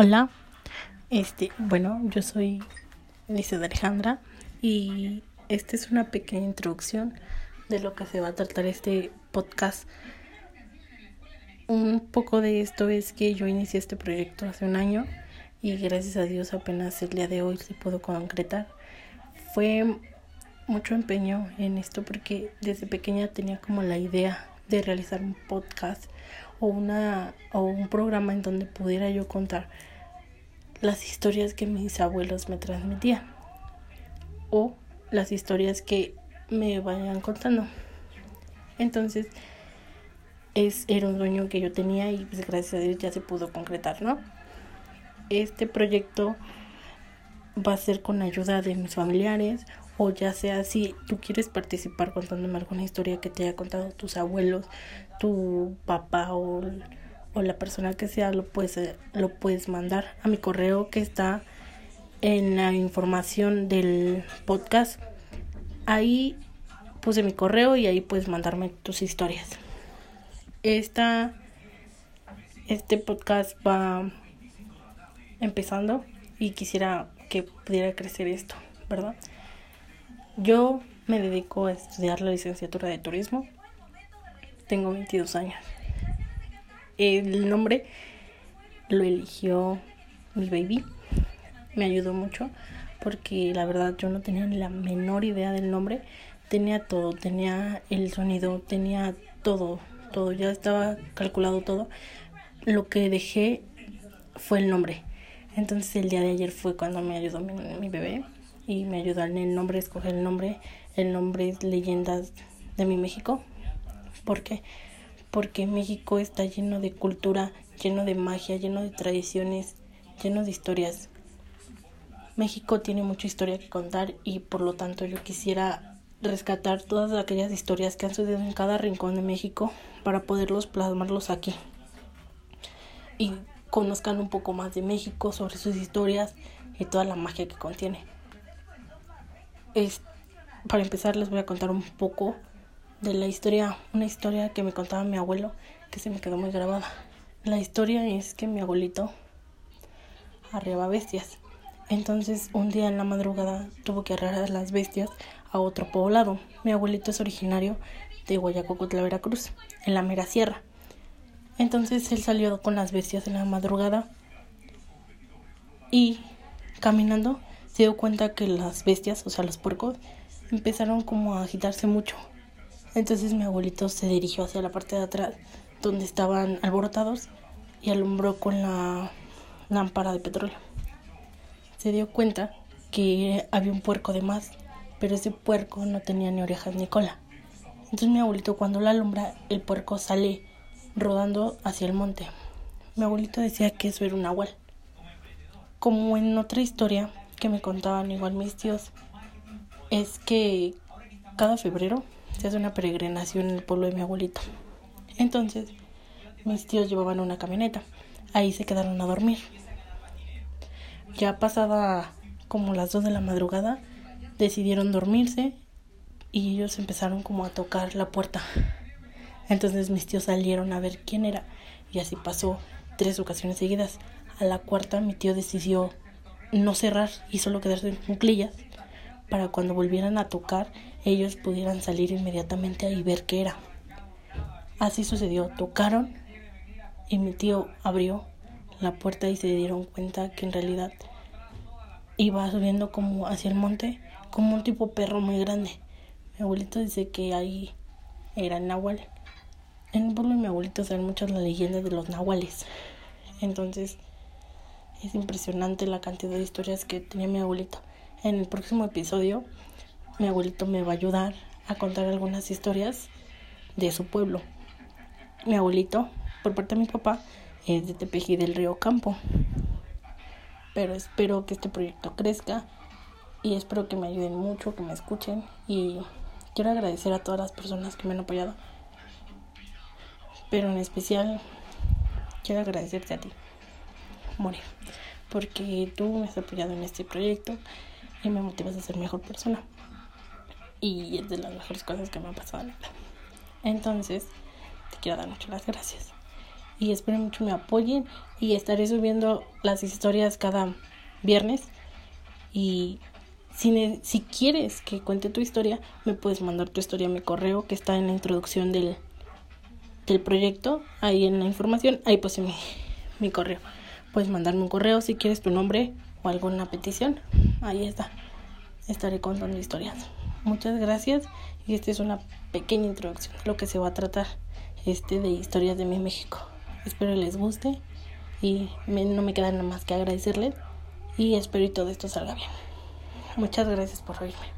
Hola, este, bueno, yo soy Lice de Alejandra y esta es una pequeña introducción de lo que se va a tratar este podcast. Un poco de esto es que yo inicié este proyecto hace un año y gracias a Dios apenas el día de hoy se pudo concretar. Fue mucho empeño en esto porque desde pequeña tenía como la idea de realizar un podcast o una o un programa en donde pudiera yo contar las historias que mis abuelos me transmitían o las historias que me vayan contando. Entonces, es, era un sueño que yo tenía y pues gracias a Dios ya se pudo concretar, ¿no? Este proyecto va a ser con ayuda de mis familiares o ya sea si tú quieres participar contándome alguna historia que te haya contado tus abuelos, tu papá o o la persona que sea lo puedes, eh, lo puedes mandar a mi correo que está en la información del podcast. Ahí puse mi correo y ahí puedes mandarme tus historias. Este podcast va empezando y quisiera que pudiera crecer esto, ¿verdad? Yo me dedico a estudiar la licenciatura de turismo. Tengo 22 años el nombre lo eligió mi baby. Me ayudó mucho porque la verdad yo no tenía ni la menor idea del nombre. Tenía todo, tenía el sonido, tenía todo, todo, ya estaba calculado todo. Lo que dejé fue el nombre. Entonces el día de ayer fue cuando me ayudó mi, mi bebé y me ayudó en el nombre, escoger el nombre. El nombre Leyendas de mi México. porque porque México está lleno de cultura, lleno de magia, lleno de tradiciones, lleno de historias. México tiene mucha historia que contar y por lo tanto yo quisiera rescatar todas aquellas historias que han sucedido en cada rincón de México para poderlos plasmarlos aquí y conozcan un poco más de México, sobre sus historias y toda la magia que contiene. Es, para empezar les voy a contar un poco de la historia, una historia que me contaba mi abuelo que se me quedó muy grabada. La historia es que mi abuelito arriba bestias. Entonces un día en la madrugada tuvo que arrear las bestias a otro poblado. Mi abuelito es originario de Guayacocotla, Veracruz, en la mera sierra. Entonces él salió con las bestias en la madrugada y caminando se dio cuenta que las bestias, o sea los puercos, empezaron como a agitarse mucho entonces mi abuelito se dirigió hacia la parte de atrás, donde estaban alborotados, y alumbró con la lámpara de petróleo. Se dio cuenta que había un puerco de más, pero ese puerco no tenía ni orejas ni cola. Entonces mi abuelito cuando la alumbra, el puerco sale rodando hacia el monte. Mi abuelito decía que eso era un nahual. Como en otra historia que me contaban igual mis tíos, es que cada febrero se hace una peregrinación en el pueblo de mi abuelito. Entonces, mis tíos llevaban una camioneta. Ahí se quedaron a dormir. Ya pasada como las dos de la madrugada, decidieron dormirse y ellos empezaron como a tocar la puerta. Entonces mis tíos salieron a ver quién era y así pasó tres ocasiones seguidas. A la cuarta mi tío decidió no cerrar y solo quedarse en cuclillas para cuando volvieran a tocar ellos pudieran salir inmediatamente y ver qué era. Así sucedió, tocaron y mi tío abrió la puerta y se dieron cuenta que en realidad iba subiendo como hacia el monte como un tipo perro muy grande. Mi abuelito dice que ahí era el nahual. En el pueblo de mi abuelito saben muchas las leyendas de los nahuales. Entonces es impresionante la cantidad de historias que tenía mi abuelito. En el próximo episodio, mi abuelito me va a ayudar a contar algunas historias de su pueblo. Mi abuelito, por parte de mi papá, es de Tepeji del Río Campo. Pero espero que este proyecto crezca y espero que me ayuden mucho, que me escuchen y quiero agradecer a todas las personas que me han apoyado. Pero en especial quiero agradecerte a ti, Morir, porque tú me has apoyado en este proyecto y me motivas a ser mejor persona. Y es de las mejores cosas que me han pasado en la vida. Entonces, te quiero dar muchas las gracias. y espero mucho me apoyen y estaré subiendo las historias cada viernes y si, si quieres que cuente tu historia me puedes mandar tu historia a mi correo que está en la introducción del, del proyecto ahí en la información ahí pues mi, mi correo puedes mandarme un correo si quieres tu nombre o alguna petición. Ahí está. Estaré contando historias. Muchas gracias. Y esta es una pequeña introducción de lo que se va a tratar este de historias de mi México. Espero les guste y no me queda nada más que agradecerles y espero que todo esto salga bien. Muchas gracias por oírme